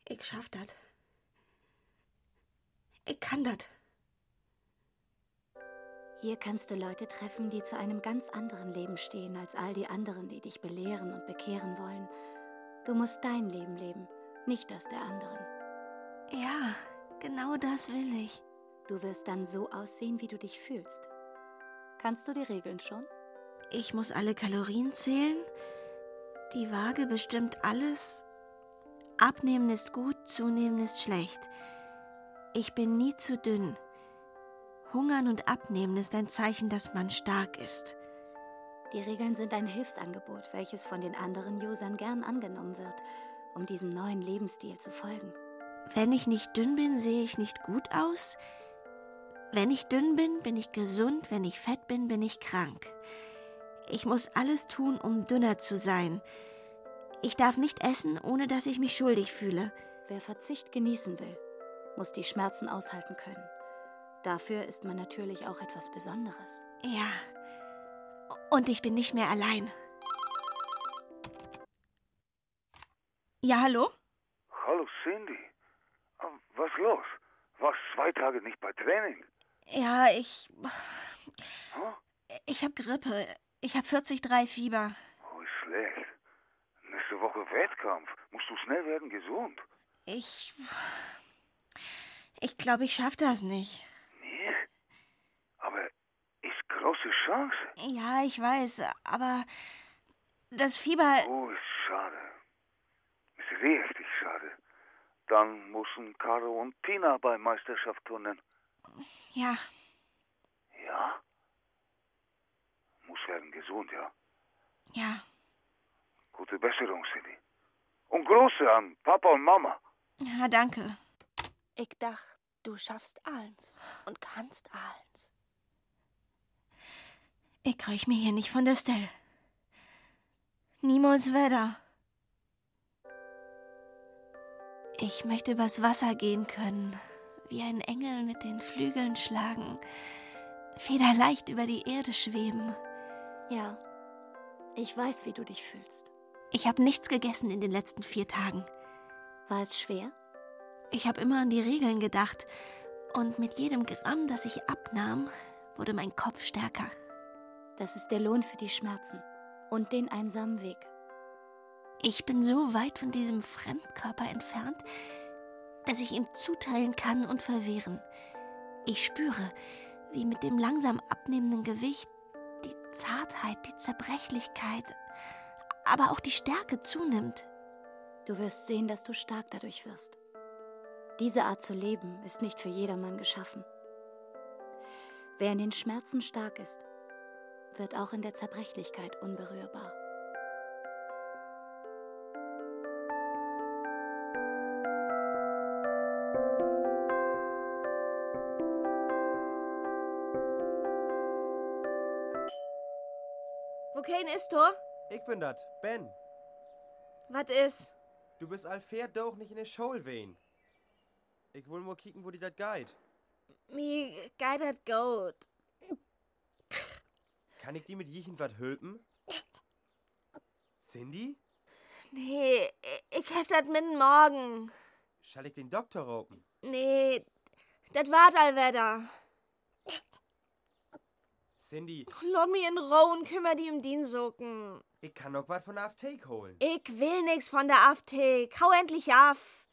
Ich schaff dat. Ich kann dat. Hier kannst du Leute treffen, die zu einem ganz anderen Leben stehen als all die anderen, die dich belehren und bekehren wollen. Du musst dein Leben leben, nicht das der anderen. Ja, genau das will ich. Du wirst dann so aussehen, wie du dich fühlst. Kannst du die Regeln schon? Ich muss alle Kalorien zählen. Die Waage bestimmt alles. Abnehmen ist gut, zunehmen ist schlecht. Ich bin nie zu dünn. Hungern und Abnehmen ist ein Zeichen, dass man stark ist. Die Regeln sind ein Hilfsangebot, welches von den anderen Usern gern angenommen wird, um diesem neuen Lebensstil zu folgen. Wenn ich nicht dünn bin, sehe ich nicht gut aus. Wenn ich dünn bin, bin ich gesund. Wenn ich fett bin, bin ich krank. Ich muss alles tun, um dünner zu sein. Ich darf nicht essen, ohne dass ich mich schuldig fühle. Wer Verzicht genießen will, muss die Schmerzen aushalten können. Dafür ist man natürlich auch etwas Besonderes. Ja. Und ich bin nicht mehr allein. Ja, hallo? Hallo Cindy. Ähm, Was los? Warst zwei Tage nicht bei Training? Ja, ich. Ich hab Grippe. Ich hab 40,3 Fieber. Oh, ist schlecht. Nächste Woche Wettkampf. Musst du schnell werden gesund. Ich. Ich glaube, ich schaff das nicht. Große Chance. Ja, ich weiß, aber das Fieber. Oh, ist schade. Ist richtig schade. Dann müssen Caro und Tina bei Meisterschaft turnen. Ja, Ja? Muss werden gesund, ja? ja. Gute Besserung, Cindy. Und Grüße an Papa und Mama. Ja, danke. Ich dacht, du schaffst eins und kannst eins. Ich krieg mir hier nicht von der Stelle. Niemals wieder. Ich möchte übers Wasser gehen können, wie ein Engel mit den Flügeln schlagen, federleicht über die Erde schweben. Ja, ich weiß, wie du dich fühlst. Ich habe nichts gegessen in den letzten vier Tagen. War es schwer? Ich habe immer an die Regeln gedacht, und mit jedem Gramm, das ich abnahm, wurde mein Kopf stärker. Das ist der Lohn für die Schmerzen und den einsamen Weg. Ich bin so weit von diesem Fremdkörper entfernt, dass ich ihm zuteilen kann und verwehren. Ich spüre, wie mit dem langsam abnehmenden Gewicht die Zartheit, die Zerbrechlichkeit, aber auch die Stärke zunimmt. Du wirst sehen, dass du stark dadurch wirst. Diese Art zu leben ist nicht für jedermann geschaffen. Wer in den Schmerzen stark ist, wird auch in der Zerbrechlichkeit unberührbar. Wo kein ist, Tor? Ich bin dat, Ben. Was ist? Du bist fair doch nicht in der Schule wehen. Ich will mal kicken, wo die dat geht. Mi geht das gut. Kann ich die mit Jichen wat hülpen? Cindy? Nee, ich hab das mit morgen. Schall ich den Doktor roken? Nee, das wart allwetter. Cindy, Lass mich in Ruhe und kümmer die um den Socken. ich kann noch wat von der Apotheke holen. Ich will nix von der Apotheke. Hau endlich auf.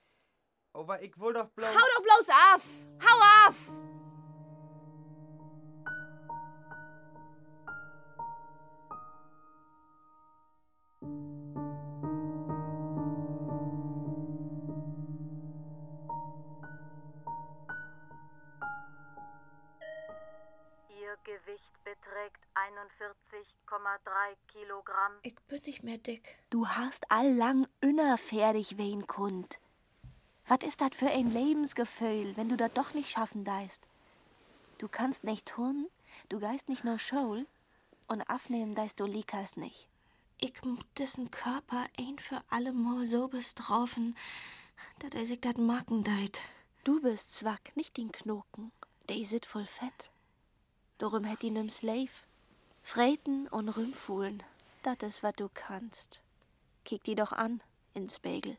Aber ich will doch bloß... Hau doch bloß auf. Hau auf. Kilogramm. Ich bin nicht mehr dick. Du hast allang innerfertig wen kund. Was ist das für ein Lebensgefühl, wenn du das doch nicht schaffen deist? Du kannst nicht tun, du geist nicht nur Schul und aufnehmen deist du likas nicht. Ich muss dessen Körper ein für alle Mal so bestrafen, dass er sich dat Macken deit. Du bist zwack, nicht den Knoken. Der sit voll fett. Darum hätt ihn im Slave. Freten und Rümpfuhlen, dat is wat du kannst. Kick die doch an, ins Spiegel.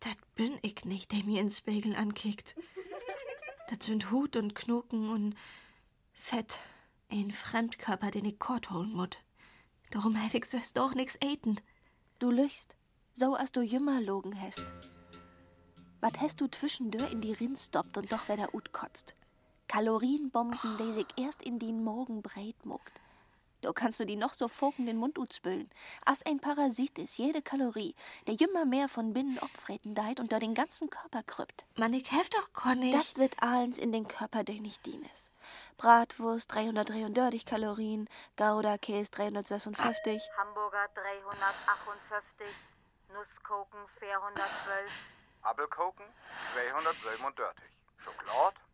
Das bin ich nicht, der mir ins Spiegel ankickt. Das sind Hut und Knoken und Fett. Ein Fremdkörper, den ich kort holen muss. Darum hab ich sonst doch nix eten. Du lüchst, so als du jümmer logen hast. Wat hast du zwischendurch in die Rinn stoppt und doch wieder ut kotzt? Kalorienbomben, die sich erst in den Morgen breit muckt. Da kannst du die noch so foken den Mund utspülen. As ein Parasit ist jede Kalorie, der jümmer mehr von binnen opfreten deit und da den ganzen Körper krüppt. Mann, ich helf doch gar nicht. Das sit allens in den Körper, der nicht dienes. Bratwurst 333 Kalorien, Gouda Käse 356. Hamburger 358. Nusskoken 412. Apfelkoken 237. Schokolade 504.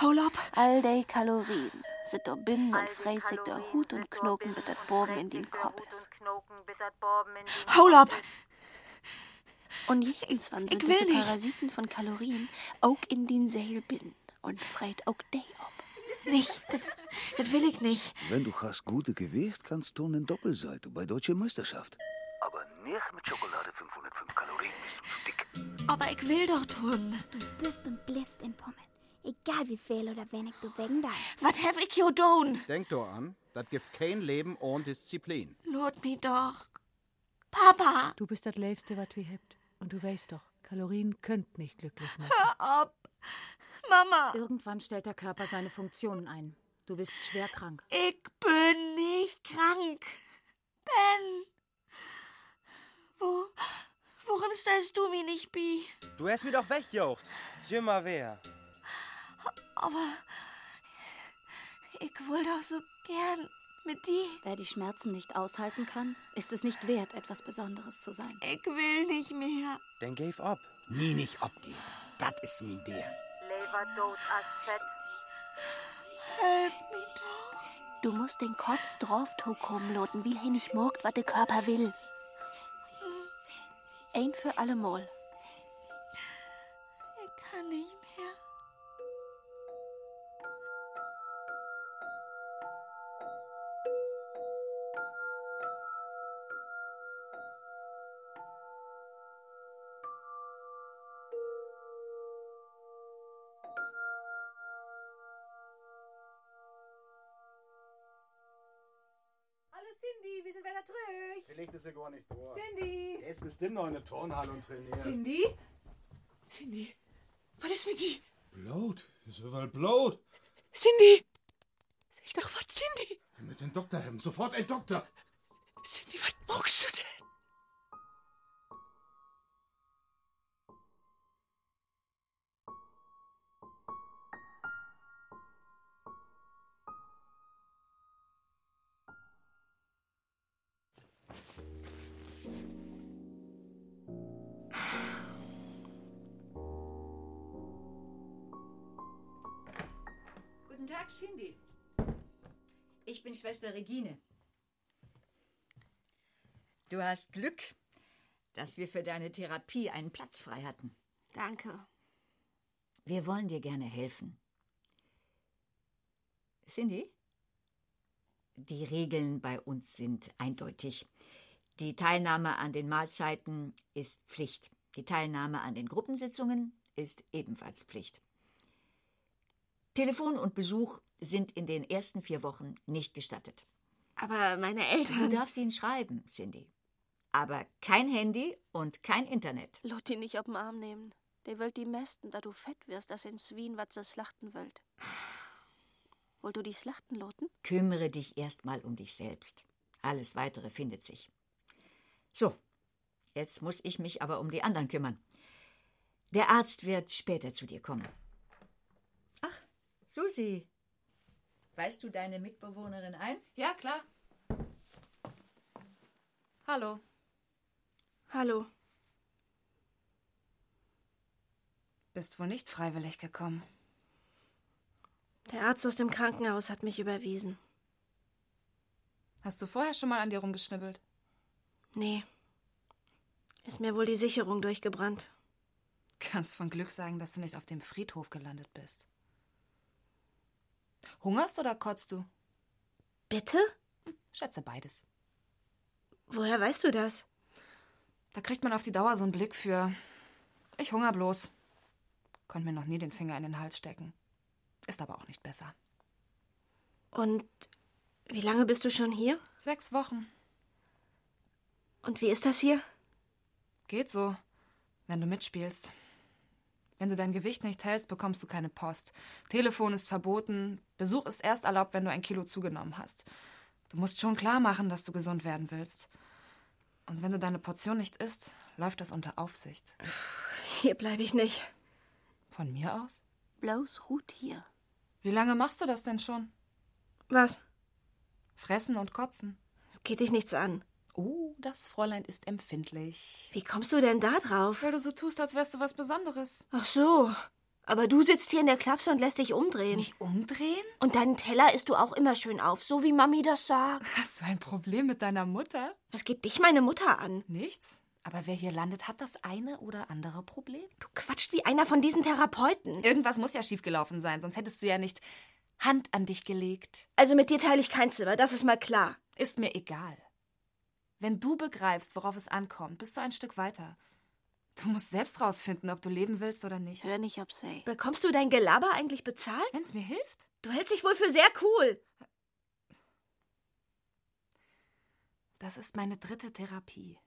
Hol up. All de Kalorien sit da binnen und frei sich da Hut und Knoken mit dat Borben in den Kopf is. Hol up. Und jichtens wann sind Ich will diese nicht. Parasiten von Kalorien auch in den Seel binnen und freit auch de ab. Nicht, das, das will ich nicht. Wenn du hast gute Gewicht, kannst du einen Doppelsalto bei Deutsche Meisterschaft. Aber nicht mit Schokolade 505 Kalorien, bist du zu dick. Aber ich will doch tun. Du bist und bliffst in Pommes. Egal wie viel oder wenig du wegen dein. Was hab ich hier tun? Denk doch an, das gibt kein Leben ohne Disziplin. Lot mi doch. Papa. Du bist das Leibste, was wir habt. Und du weißt doch, Kalorien könnt nicht glücklich machen. Hör ab. Mama. Irgendwann stellt der Körper seine Funktionen ein. Du bist schwer krank. Ich bin nicht krank. Ben. Wo, worum stellst du mich nicht bi? Du hast mir doch wegjocht. Jümmer wer. Aber ich will doch so gern mit dir. Wer die Schmerzen nicht aushalten kann, ist es nicht wert, etwas Besonderes zu sein. Ich will nicht mehr. Dann gave ab. Nie nicht abgeben. Das ist mein der. Leberdos als Fett. Help mich doch. Du musst den Kopf drauf loten, wie er nicht morgt, was der Körper will. Ein für alle Mal. Ich kann nicht Vielleicht ist er gar nicht da. Cindy! Er ist bestimmt noch in der Turnhalle und trainiert. Cindy? Cindy, was ist mit dir? Blut? Ist überall Blut. Cindy! Sag doch was, Cindy! Mit dem Doktor haben. Sofort ein Doktor. Cindy, was magst Tag, Cindy. Ich bin Schwester Regine. Du hast Glück, dass wir für deine Therapie einen Platz frei hatten. Danke. Wir wollen dir gerne helfen. Cindy? Die Regeln bei uns sind eindeutig. Die Teilnahme an den Mahlzeiten ist Pflicht. Die Teilnahme an den Gruppensitzungen ist ebenfalls Pflicht. Telefon und Besuch sind in den ersten vier Wochen nicht gestattet. Aber meine Du Eltern. darfst ihn schreiben, Cindy. Aber kein Handy und kein Internet. Lot ihn nicht auf den Arm nehmen. Der wollt die mesten, da du fett wirst, dass in Wien was ze slachten wollt. Wollt du die slachten, Loten? Kümmere dich erstmal um dich selbst. Alles weitere findet sich. So, jetzt muss ich mich aber um die anderen kümmern. Der Arzt wird später zu dir kommen. Susi. Weißt du deine Mitbewohnerin ein? Ja, klar. Hallo. Hallo. Bist wohl nicht freiwillig gekommen. Der Arzt aus dem Krankenhaus hat mich überwiesen. Hast du vorher schon mal an dir rumgeschnibbelt? Nee. Ist mir wohl die Sicherung durchgebrannt. Kannst von Glück sagen, dass du nicht auf dem Friedhof gelandet bist. Hungerst oder kotzt du? Bitte? Schätze beides. Woher weißt du das? Da kriegt man auf die Dauer so einen Blick für. Ich hunger bloß. Konnte mir noch nie den Finger in den Hals stecken. Ist aber auch nicht besser. Und wie lange bist du schon hier? Sechs Wochen. Und wie ist das hier? Geht so, wenn du mitspielst. Wenn du dein Gewicht nicht hältst, bekommst du keine Post. Telefon ist verboten. Besuch ist erst erlaubt, wenn du ein Kilo zugenommen hast. Du musst schon klar machen, dass du gesund werden willst. Und wenn du deine Portion nicht isst, läuft das unter Aufsicht. Hier bleibe ich nicht. Von mir aus? Bloß ruht hier. Wie lange machst du das denn schon? Was? Fressen und kotzen. Es geht dich nichts an. Oh, das Fräulein ist empfindlich. Wie kommst du denn da drauf? Weil du so tust, als wärst du was Besonderes. Ach so. Aber du sitzt hier in der Klapse und lässt dich umdrehen. Mich umdrehen? Und deinen Teller isst du auch immer schön auf, so wie Mami das sagt. Hast du ein Problem mit deiner Mutter? Was geht dich meine Mutter an? Nichts. Aber wer hier landet, hat das eine oder andere Problem. Du quatscht wie einer von diesen Therapeuten. Irgendwas muss ja schiefgelaufen sein, sonst hättest du ja nicht Hand an dich gelegt. Also mit dir teile ich kein Zimmer, das ist mal klar. Ist mir egal. Wenn du begreifst, worauf es ankommt, bist du ein Stück weiter. Du musst selbst rausfinden, ob du leben willst oder nicht. Hör nicht auf sie. Bekommst du dein Gelaber eigentlich bezahlt? Wenn es mir hilft. Du hältst dich wohl für sehr cool. Das ist meine dritte Therapie.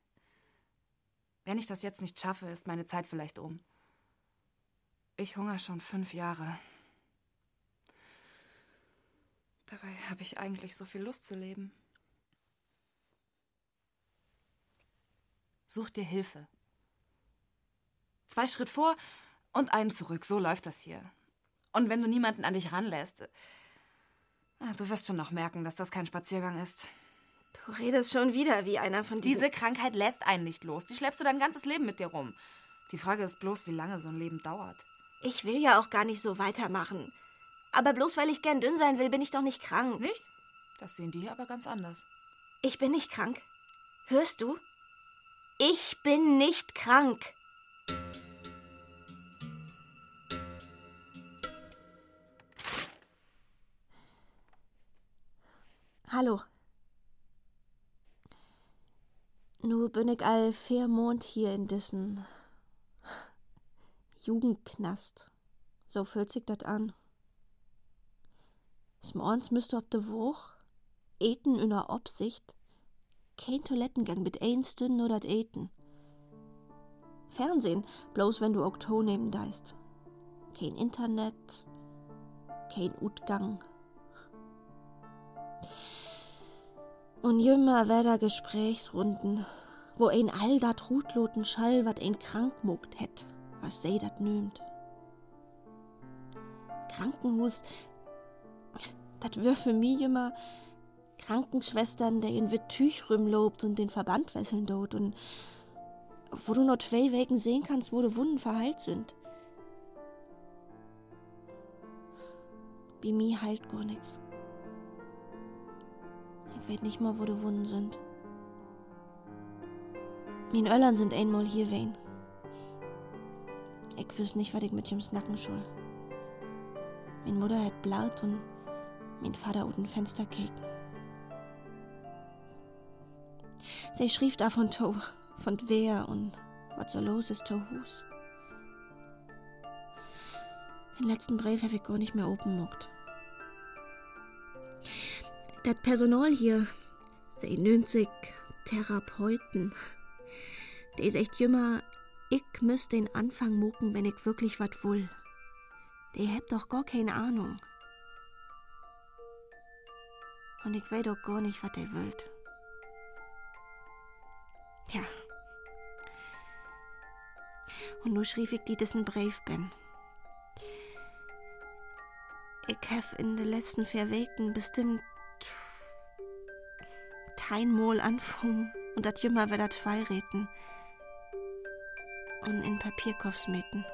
Wenn ich das jetzt nicht schaffe, ist meine Zeit vielleicht um. Ich hungere schon fünf Jahre. Dabei habe ich eigentlich so viel Lust zu leben. Such dir Hilfe. Zwei Schritt vor und einen zurück. So läuft das hier. Und wenn du niemanden an dich ranlässt, ah, du wirst schon noch merken, dass das kein Spaziergang ist. Du redest schon wieder wie einer von diesen... Diese Krankheit lässt einen nicht los. Die schleppst du dein ganzes Leben mit dir rum. Die Frage ist bloß, wie lange so ein Leben dauert. Ich will ja auch gar nicht so weitermachen. Aber bloß weil ich gern dünn sein will, bin ich doch nicht krank. Nicht? Das sehen die hier aber ganz anders. Ich bin nicht krank. Hörst du? Ich bin nicht krank. Hallo. Nu bin ich all vier Mond hier in dissen Jugendknast. So fühlt sich das an. Smorgens müsst ob de Woch, eten in der Obsicht, kein Toilettengang mit ein Stunden nur dat eten. Fernsehen, bloß wenn du Ton nehmen deist. Kein Internet, kein Utgang. Und jümmer wär Gesprächsrunden, wo ein all dat rutloten Schall, wat ein krank mogt hätt, was sei dat nömt. Krankenhus, dat wär für mich immer Krankenschwestern, der in Tüch lobt und den Verband wesseln dort und wo du nur zwei Wegen sehen kannst, wo die Wunden verheilt sind. Bei mir heilt gar nix. Ich weiß nicht mal, wo die Wunden sind. Min Öllern sind einmal hier wen. Ich wüs nicht, was ich mit ihm snacken soll. Min Mutter hat blaut und min Vater ut ein Fenster keken. Sie schrieb da von To, von wer und was so los ist to Hus. Den letzten Brief habe ich gar nicht mehr open muckt. Das Personal hier, sie nennt sich Therapeuten. Der ist echt jümmer, ich müsste den Anfang mucken, wenn ich wirklich wat will. Der habt doch gar keine Ahnung. Und ich weiß doch gar nicht, was der wollt. Ja. Und nu schrieb ich die diesen Brief bin. Ich hab in den letzten vier Wochen bestimmt einmal anfangen und dat jümmer wieder zwei reden und in Papierkopf smeten.